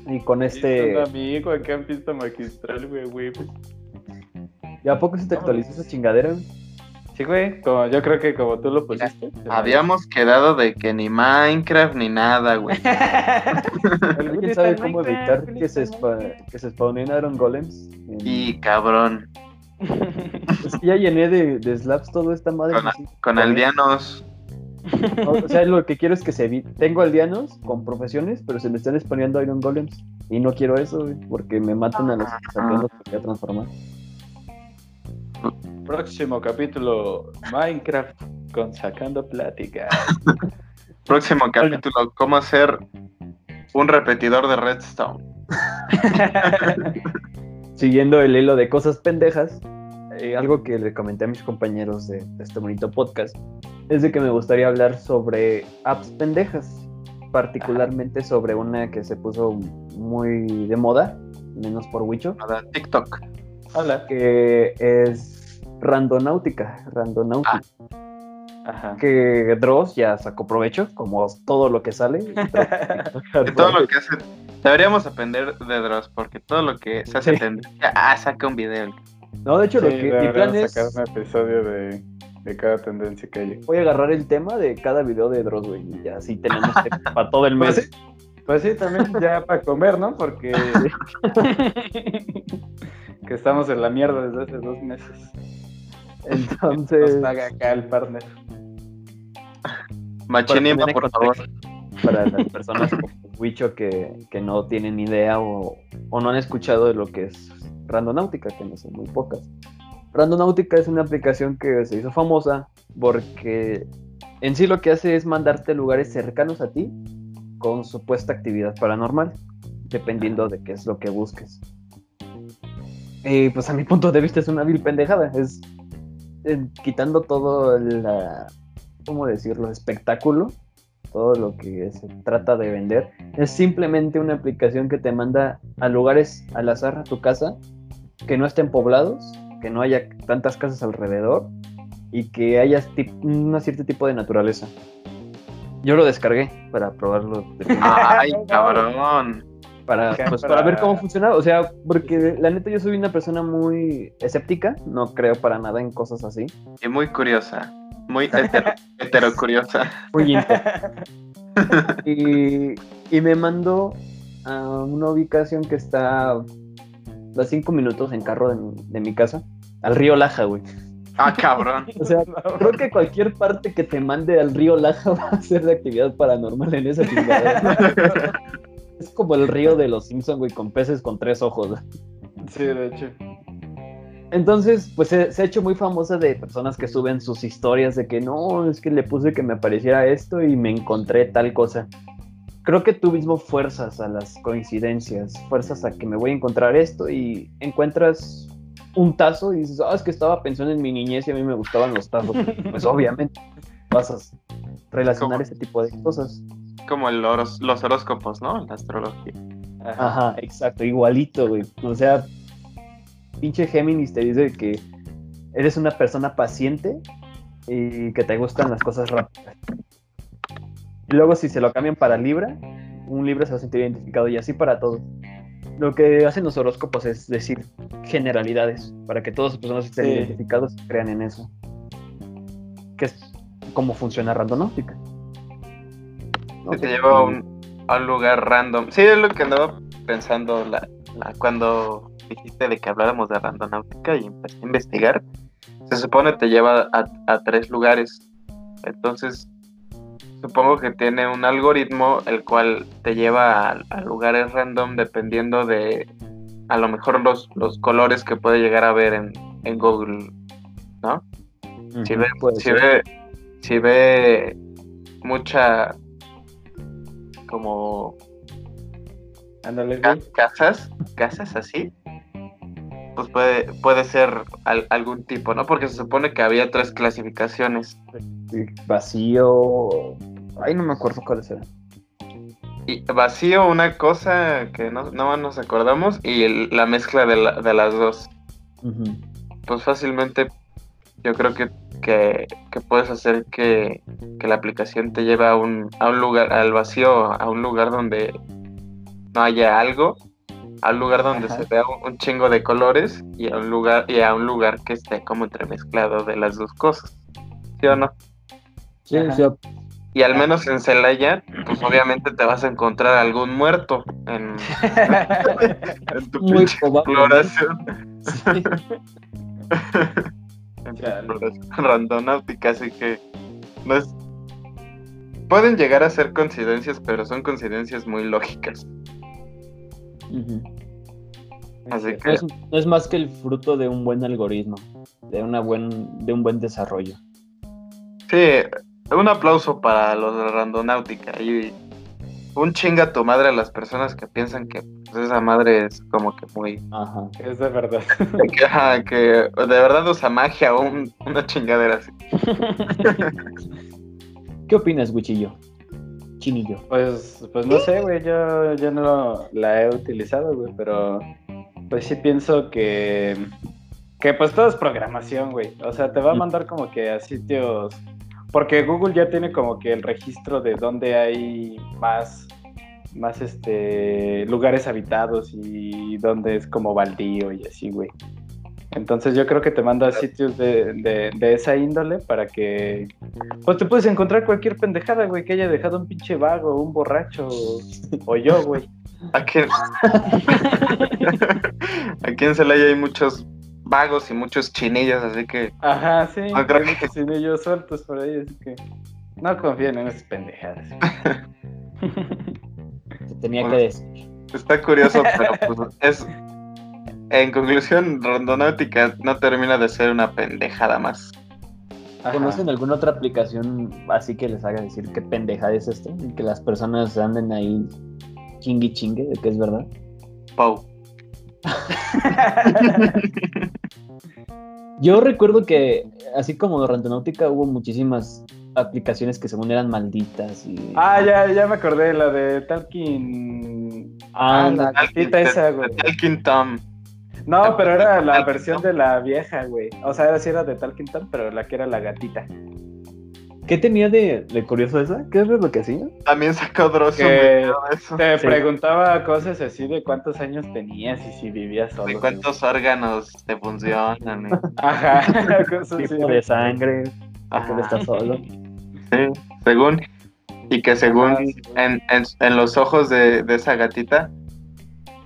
Y con Este... Un amigo acá en pista magistral, güey, güey. ¿Y a poco se te actualizó esa chingadera? Sí, güey, como, yo creo que como tú lo pusiste. habíamos quedado de que ni Minecraft ni nada, güey. ¿Alguien sabe cómo evitar que se, spa- que se spawnen Iron Golems? Y cabrón, Es que ya llené de, de slaps todo esta madre. Con- así. con aldeanos. O sea, lo que quiero es que se evite. Tengo aldeanos con profesiones, pero se me están spawneando Iron Golems. Y no quiero eso, güey, porque me matan a los aldeanos que voy a transformar. Próximo capítulo, Minecraft con Sacando Plática. Próximo capítulo, cómo hacer un repetidor de redstone. Siguiendo el hilo de cosas pendejas, eh, algo que le comenté a mis compañeros de, de este bonito podcast es de que me gustaría hablar sobre apps pendejas, particularmente sobre una que se puso muy de moda, menos por Wicho, Nada, TikTok. Hola. que es Randonáutica. Randonáutica. Ajá. Que Dross ya sacó provecho, como todo lo que sale. De todo lo que hace. Deberíamos aprender de Dross, porque todo lo que se hace Sí. tendencia. Ah, saca un video. No, de hecho, lo Sí, que mi plan es. sacar un episodio de, de cada tendencia que haya. Voy a agarrar el tema de cada video de Dross, güey. Y así tenemos tema para todo el Pues mes. sí, pues sí, también ya para comer, ¿no? Porque que estamos en la mierda desde hace dos meses. Nos Entonces, paga acá el partner. Machinima, por favor. para las personas como Wicho que, que no tienen idea o, o no han escuchado de lo que es Randonáutica, que no son muy pocas. Randonáutica es una aplicación que se hizo famosa porque en sí lo que hace es mandarte lugares cercanos a ti con supuesta actividad paranormal, dependiendo de qué es lo que busques. Y pues a mi punto de vista es una vil pendejada, es eh, quitando todo la, ¿cómo decirlo?, espectáculo todo lo que se trata de vender, es simplemente una aplicación que te manda a lugares al azar a tu casa, que no estén poblados, que no haya tantas casas alrededor y que haya un cierto tipo de naturaleza. Yo lo descargué para probarlo, Ay, cabrón. para, pues, para- para ver cómo funciona. O sea, porque la neta yo soy una persona muy escéptica, no creo para nada en cosas así. Y muy curiosa. Muy hetero, heterocuriosa. Muy inter- y, y me mandó a una ubicación que está a cinco minutos en carro de mi, de mi casa, al río Laja, güey. Ah, cabrón. O sea, creo que cualquier parte que te mande al río Laja va a ser de actividad paranormal en esa chingadera. Es como el río de los Simpsons, güey, con peces con tres ojos. Sí, de hecho. Entonces, pues se, se ha hecho muy famosa de personas que suben sus historias de que no, es que le puse que me apareciera esto y me encontré tal cosa. Creo que tú mismo fuerzas a las coincidencias, fuerzas a que me voy a encontrar esto y encuentras un tazo y dices, ah, es que estaba pensando en mi niñez y a mí me gustaban los tazos. Pues obviamente vas a relacionar ¿Cómo? ese tipo de cosas. Como el horos- los horóscopos, ¿no? La astrología. Ajá. Ajá, exacto, igualito, güey. O sea, pinche Géminis te dice que eres una persona paciente y que te gustan las cosas rápidas. Y luego si se lo cambian para Libra, un Libra se va a sentir identificado y así para todo. Lo que hacen los horóscopos es decir generalidades para que todas las personas estén Sí. identificados y crean en eso. Que es como funciona Randonáutica. Que te lleva a un, a un lugar random. Sí, es lo que andaba pensando la, la- cuando dijiste de que habláramos de randonáutica y empecé a investigar. Se supone te lleva a, a tres lugares. Entonces, supongo que tiene un algoritmo el cual te lleva a, a lugares random dependiendo de a lo mejor los, los colores que puede llegar a ver en, en Google, ¿no? Si ve, si ve, si ve mucha como ca- casas, casas así, pues puede, puede ser al- algún tipo, ¿no? Porque se supone que había tres clasificaciones. Vacío. Ay, no me acuerdo cuáles eran. Y vacío, una cosa que no, no nos acordamos, y el- la mezcla de, la- de las dos. Pues fácilmente yo creo que, que, que puedes hacer que, que la aplicación te lleve a un, a un lugar, al vacío, a un lugar donde no haya algo, a un lugar donde Ajá. se vea un, un chingo de colores y a un lugar, y a un lugar que esté como entremezclado de las dos cosas. ¿Sí o no? Sí, Ajá. sí, Y al menos en Celaya, pues obviamente te vas a encontrar algún muerto en, en tu Muy pinche probable. exploración. Sí. en tu exploración randonáutica, así que no es... Pueden llegar a ser coincidencias, pero son coincidencias muy lógicas. Así No que es, no es más que el fruto de un buen algoritmo, de, una buen, de un buen desarrollo. sí, un aplauso para los de randonáutica y un chinga a tu madre a las personas que piensan que pues, esa madre es como que muy... Ajá. Es de verdad. que, ajá, que de verdad usa magia o un- una chingadera así. ¿Qué opinas, Wichillo? Chinillo. Pues, pues no sé, güey, yo, yo no la he utilizado, güey, pero pues sí pienso que, que pues todo es programación, güey. O sea, te va a mandar como que a sitios, porque Google ya tiene como que el registro de dónde hay más, más este, lugares habitados y dónde es como baldío y así, güey. Entonces yo creo que te manda a sitios de, de, de esa índole para que pues te puedes encontrar cualquier pendejada, güey, que haya dejado un pinche vago, un borracho o, o yo, güey. Aquí, aquí en Celaya hay muchos vagos y muchos chinillos, así que Ajá, sí. Creo hay que- muchos chinillos sueltos por ahí, así que no confíen en esas pendejadas. Se tenía Bueno. que decir. está curioso, pero pues es... En conclusión, Rondonáutica no termina de ser una pendejada más. Ajá. ¿Conocen alguna otra aplicación así que les haga decir qué pendeja es esto? Y que las personas anden ahí chingui chingue de que es verdad. Pau. Yo recuerdo que, así como Randonáutica, hubo muchísimas aplicaciones que según eran malditas y... Ah, ya, ya me acordé, la de Talking. Ah, Ah, la gatita esa, güey. Talking Tom. No, pero era la versión de la vieja, güey. O sea, era sí era de Talking Tom, pero la que era la gatita. ¿Qué tenía de, de curioso esa? ¿Qué es lo que hacía? También sacó Dross un Que eso. te Sí. preguntaba cosas así de cuántos años tenías y si vivías solo. De cuántos órganos te funcionan. eh. Ajá, cosas así. Tipo de sangre, ¿a qué Ajá. está solo? Sí, según. Y que según Ajá, sí, güey. en, en, en los ojos de, de esa gatita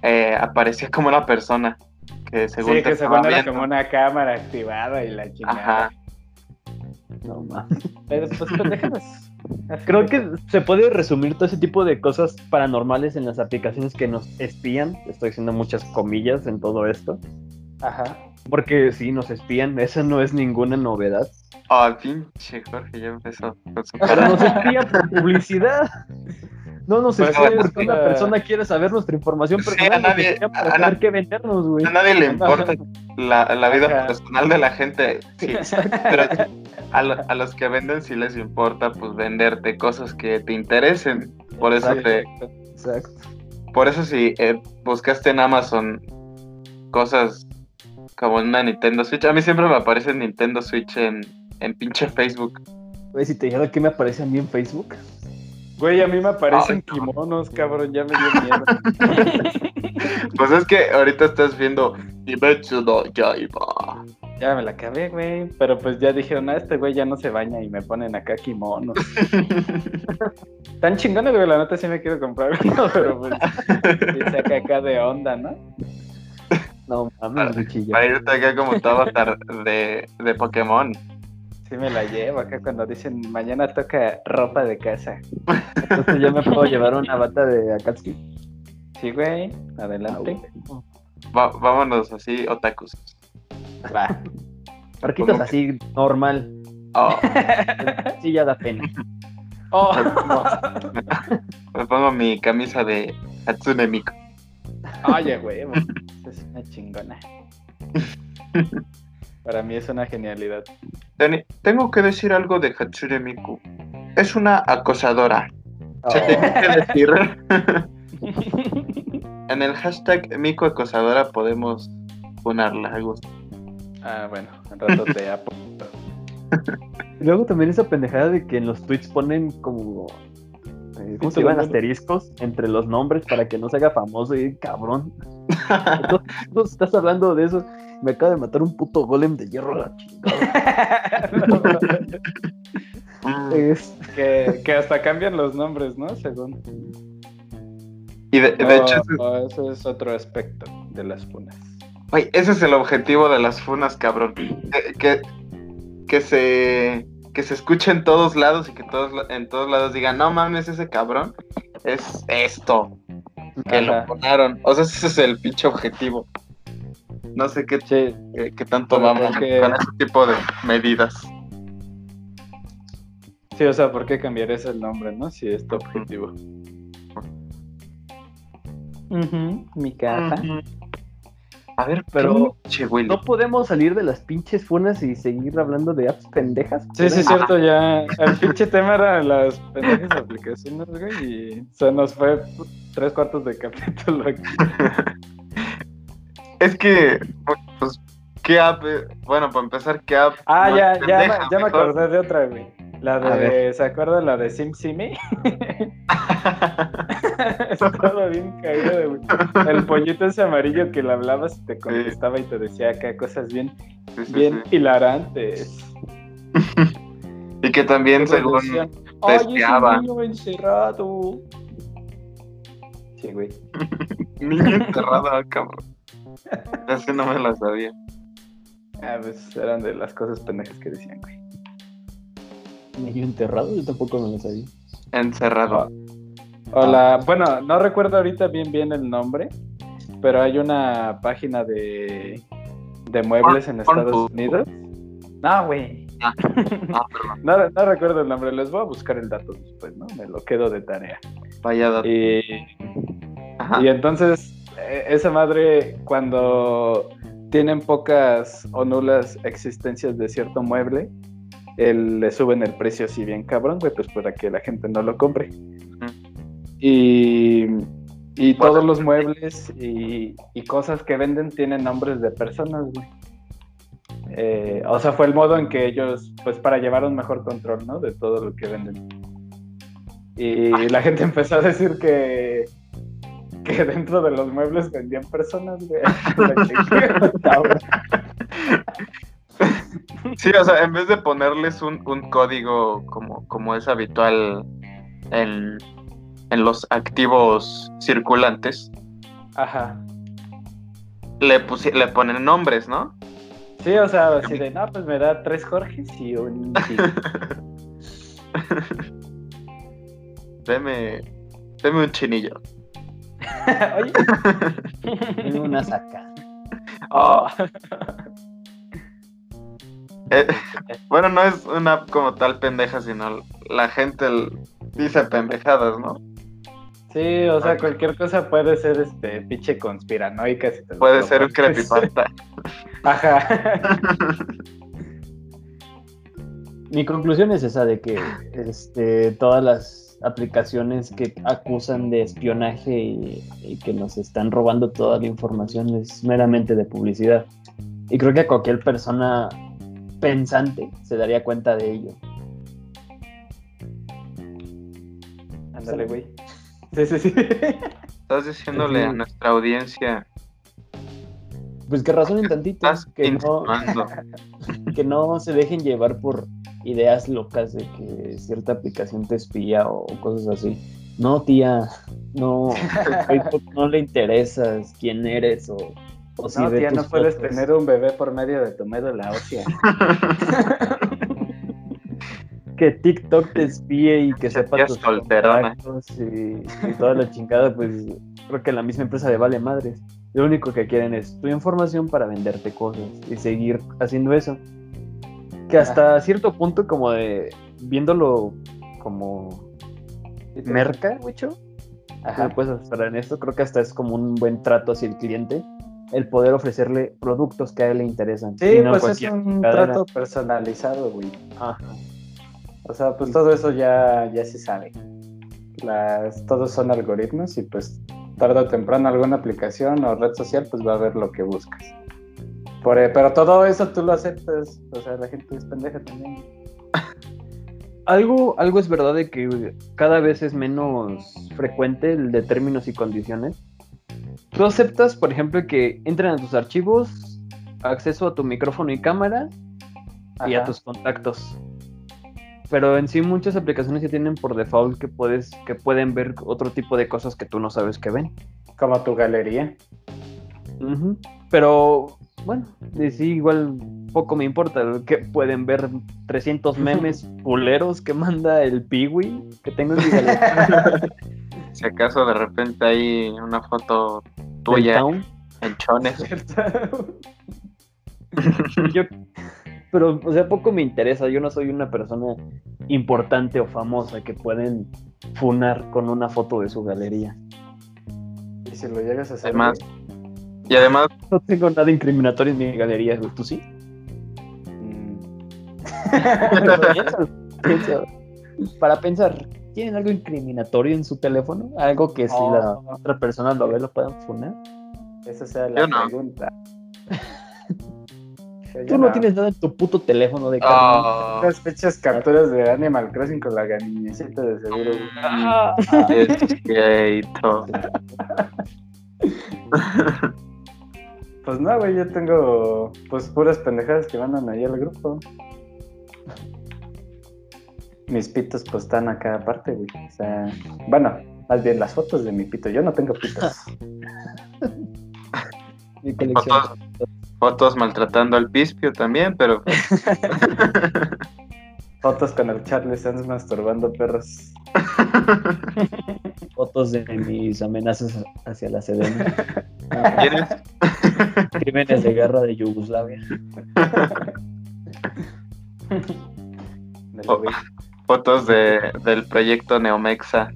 eh, aparecía como una persona. Que según Sí, te que según era viendo. como una cámara activada y la chingada. Ajá. No mames. Pero pues pendejadas. Creo que se puede resumir todo ese tipo de cosas paranormales en las aplicaciones que nos espían. Estoy haciendo muchas comillas en todo esto. Ajá. Porque sí, nos espían. Esa no es ninguna novedad. Oh, pinche Jorge ya empezó con su Pero cara. nos espían por publicidad. No nos Pues espían es porque una persona quiere saber nuestra información Sí, personal. a nadie- para a saber na- qué vendernos, güey. A nadie le importa la, la vida Ajá. personal de la gente. Sí, pero a, lo- a los que venden sí les importa pues venderte cosas que te interesen. Por eso Exacto. te, Exacto. por eso si eh, buscaste en Amazon cosas como una Nintendo Switch, a mí siempre me aparece Nintendo Switch en, en pinche Facebook. Güey, si te dijera que me aparece a mí en Facebook. Güey, a mí me aparecen Ay, no. kimonos, cabrón, ya me dio miedo. Pues es que ahorita estás viendo Kimetsu no Yaiba. ya me la acabé, güey. Pero pues ya dijeron, ah, este güey ya no se baña y me ponen acá kimonos. Tan chingones, güey, la neta sí me quiero comprar uno, pero pues saca acá de onda, ¿no? No mames, bichillo. Para irte acá como tu avatar de, de Pokémon. Sí me la llevo acá cuando dicen, mañana toca ropa de casa. Entonces yo me puedo llevar una bata de Akatsuki. Sí, güey, Ah, adelante. Va- vámonos así, otakus. Va. Barquitos ¿Cómo? así, normal. Oh, Sí, ya da pena. Oh. me pongo mi camisa de Hatsune Miku. Oye, güey. Es una chingona. Para mí es una genialidad. Teni- Tengo que decir algo de Hatsune Miku. Es una acosadora. Se tiene que decir. en el hashtag Miku acosadora podemos ponerla a gusto. Ah, bueno, al rato te. Y luego también esa pendejada de que en los tweets ponen como. eh, ¿Cómo se llaman? Asteriscos entre los nombres para que no se haga famoso y cabrón. Entonces, tú estás hablando de eso. Me acaba de matar un puto golem de hierro a la chingada. Es- que, que hasta cambian los nombres, ¿no? Según. Y de, de hecho, ese- oh, eso es otro aspecto de las funas. Güey, ese es el objetivo de las funas, cabrón. Que, que, que se que se escuche en todos lados y que todos en todos lados digan, no mames, ese cabrón es esto, que Ajá. lo ponaron. O sea, ese es el pinche objetivo. No sé qué, Sí, qué, qué tanto Pero vamos con ese tipo de medidas. sí, o sea, ¿por qué cambiar ese el nombre, no? Si es tu objetivo. mi casa. A ver, Pero-. No podemos salir de las pinches funas y seguir hablando de apps pendejas. Sí, sí, es cierto, ya. El pinche tema era las pendejas aplicaciones, güey, y se nos fue tres cuartos de capítulo aquí. Es que, pues, ¿qué app? Bueno, para empezar, ¿qué app? Ah, ya, ya, ya me acordé de otra, güey. La de. ¿se acuerdan la de SimSimi? Estaba bien caído, güey. El pollito ese amarillo que le hablabas y te contestaba y te decía acá cosas bien, Sí, sí, bien sí. hilarantes. Y que también, según. Ay, es espiaba. un niño encerrado. Sí, güey. Niño enterrado, ah, cabrón. Así no me la sabía. Ah, pues eran de las cosas pendejas que decían, güey. Medio enterrado, yo tampoco me lo sabía. Encerrado. O la, bueno, no recuerdo ahorita bien bien el nombre, pero hay una página de, de muebles en Porn- Estados. Unidos. No, güey. Ah. No, no recuerdo el nombre, les voy a buscar el dato después, ¿no? Me lo quedo de tarea. Vaya dato. Y, y entonces, eh, esa madre, cuando tienen pocas o nulas existencias de cierto mueble, él le suben el precio así bien cabrón, güey, pues para que la gente no lo compre. Y, y Bueno. todos los muebles y, y cosas que venden tienen nombres de personas, güey. Eh, o sea, fue el modo en que ellos, pues para llevar un mejor control, ¿no? De todo lo que venden. Y la gente empezó a decir que, que dentro de los muebles vendían personas, güey. Sí, o sea, en vez de ponerles un, un código como, como es habitual en, en los activos circulantes, Ajá. le, le ponen nombres, ¿no? Sí, o sea, así de, no, pues me da tres Jorges y un... Deme, deme un chinillo. Oye. Tengo una saca. Oh. Eh, bueno, no es una app como tal pendeja, sino la gente dice pendejadas, ¿no? Sí, o sea, cualquier cosa puede ser este pinche conspiranoica. si te lo Puede ser un creepypasta. Ajá. Mi conclusión es esa de que este, todas las aplicaciones que acusan de espionaje y, y que nos están robando toda la información es meramente de publicidad. Y creo que cualquier persona pensante se daría cuenta de ello. Ándale, güey. Sí, sí, sí. Estás diciéndole a nuestra audiencia, Pues que razonen tantito, que no, que no se dejen llevar por ideas locas de que cierta aplicación te espía o cosas así. No, tía, no, Facebook no le interesas quién eres o, o si No, tía, no puedes fotos. tener un bebé por medio de tu médula ósea. que TikTok te espíe y que sepa tus solterona. contactos y, y toda la chingada, pues creo que la misma empresa le vale madres. Lo único que quieren es tu información para venderte cosas y seguir haciendo eso. Que hasta cierto punto como de viéndolo como merca, mucho, Ajá. puedes esperar en esto, creo que hasta es como un buen trato hacia el cliente el poder ofrecerle productos que a él le interesan. Sí, no pues es un cadena. trato personalizado, güey. Ajá. O sea, pues todo eso ya, ya se sabe. Las, todos son algoritmos y pues tarde o temprano alguna aplicación o red social pues va a ver lo que buscas. Por, eh, pero todo eso tú lo aceptas, o sea, la gente es pendeja también. Algo, algo es verdad de que cada vez es menos frecuente el de términos y condiciones. Tú aceptas, por ejemplo, que entren a tus archivos, acceso a tu micrófono y cámara y a Ajá. tus contactos. Pero en sí muchas aplicaciones ya tienen por default que puedes, que pueden ver otro tipo de cosas que tú no sabes que ven. Como tu galería. Ujú. Pero bueno, y sí, igual poco me importa que pueden ver 300 memes puleros que manda el Piwi que tengo en mi galería Si acaso de repente hay una foto tuya en chones. Yo- pero, o sea, poco me interesa. Yo no soy una persona importante o famosa que pueden funar con una foto de su galería. y si lo llegas a hacer. Además, Y además, No tengo nada incriminatorio en mi galería, güey. ¿Tú sí? mm, Piensa, piensa. Para pensar, ¿tienen algo incriminatorio en su teléfono? Algo que si la Oh. otra persona lo ve lo puedan funar. esa sea la no. pregunta. Tú no tienes nada en tu puto teléfono de oh, Las fechas capturas de Animal Crossing con la niñecita de seguro. güey. Ah, gato. Pues no, güey, yo tengo pues puras pendejadas que mandan ahí al grupo. Mis pitos pues están acá aparte, güey. O sea, bueno, más bien las fotos de mi pito. Yo no tengo pitos. mi colección. Fotos, fotos maltratando al pispio también, pero Fotos con el Charlie Sands masturbando perros. Fotos de mis amenazas hacia la Sedena. Crímenes de guerra de Yugoslavia. Vi. fotos de, del proyecto Neomexa.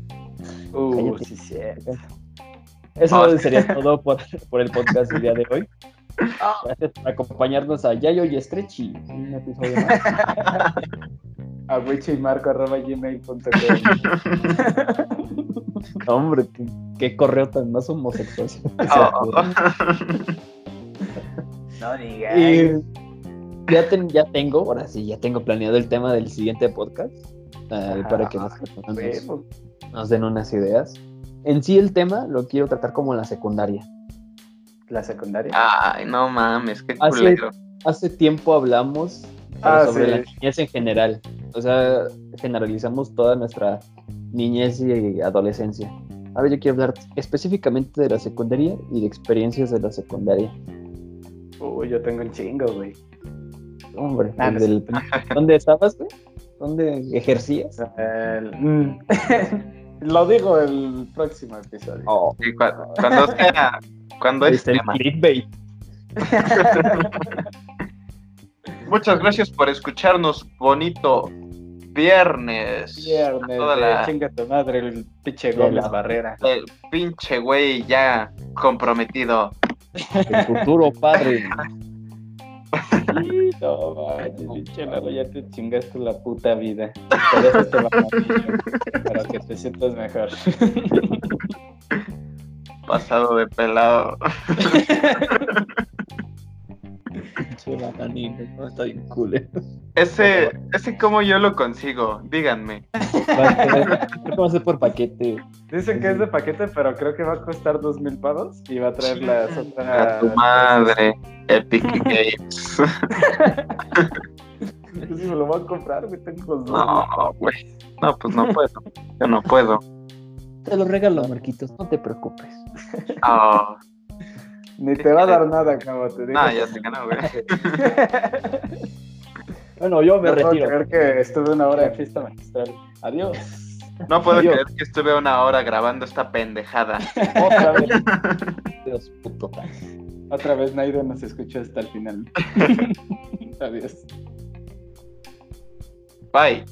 Uh, Cállate. sí, sí. Eso Oh. sería todo por, por el podcast del día de hoy. Gracias por acompañarnos a Yayo y Stretchy. Un episodio más. A wichimarco.gmail.com Hombre, qué, qué correo tan más homosexual. Oh. No digas. Y ya, ten- ya tengo, ahora sí, ya tengo planeado el tema del siguiente podcast. ah, Ajá, para que personas nos, den unas ideas. En sí, el tema lo quiero tratar como la secundaria. La secundaria. Ay, no mames, qué culero. Hace tiempo hablamos Ah, sobre sí. la niñez en general. O sea, generalizamos toda nuestra niñez y adolescencia. Ahora yo quiero hablar específicamente de la secundaria y de experiencias de la secundaria. Uy, yo tengo un chingo, güey. Hombre, Ah, no el- ¿dónde estabas, güey? ¿Dónde ejercías? El- mm. Lo digo el próximo episodio. Oh, Y cua- cuando sea, cuando es está el clickbait. Muchas gracias por escucharnos, bonito viernes. Viernes, Toda de la- chinga tu madre, el pinche Gómez la- Barrera. El pinche güey ya comprometido. El futuro padre. Sí, no manches, pinche Lalo, ya te chingaste la puta vida. Por eso te va para que te sientas mejor. Pasado de pelado. Pinche bananito, no está bien cool. Ese, ese como yo lo consigo, díganme. A ser por paquete. Dicen que es de paquete, pero creo que va a costar dos mil pavos y va a traer las otras. A tu madre, Epic Games. Yo sí me lo voy a comprar, güey. Tengo los dos. No, güey. No, pues no puedo. Yo no puedo. Te lo regalo, Marquitos, no te preocupes. Oh, Ni te va a dar nada, como te digo. no, ya sé que no, güey. Bueno, yo me No puedo retiro. creer que estuve una hora de fiesta magistral. Adiós. No puedo Adiós. creer que estuve una hora grabando esta pendejada. Otra vez. Dios puto. Otra vez Nairo nos escuchó hasta el final. Adiós. Bye.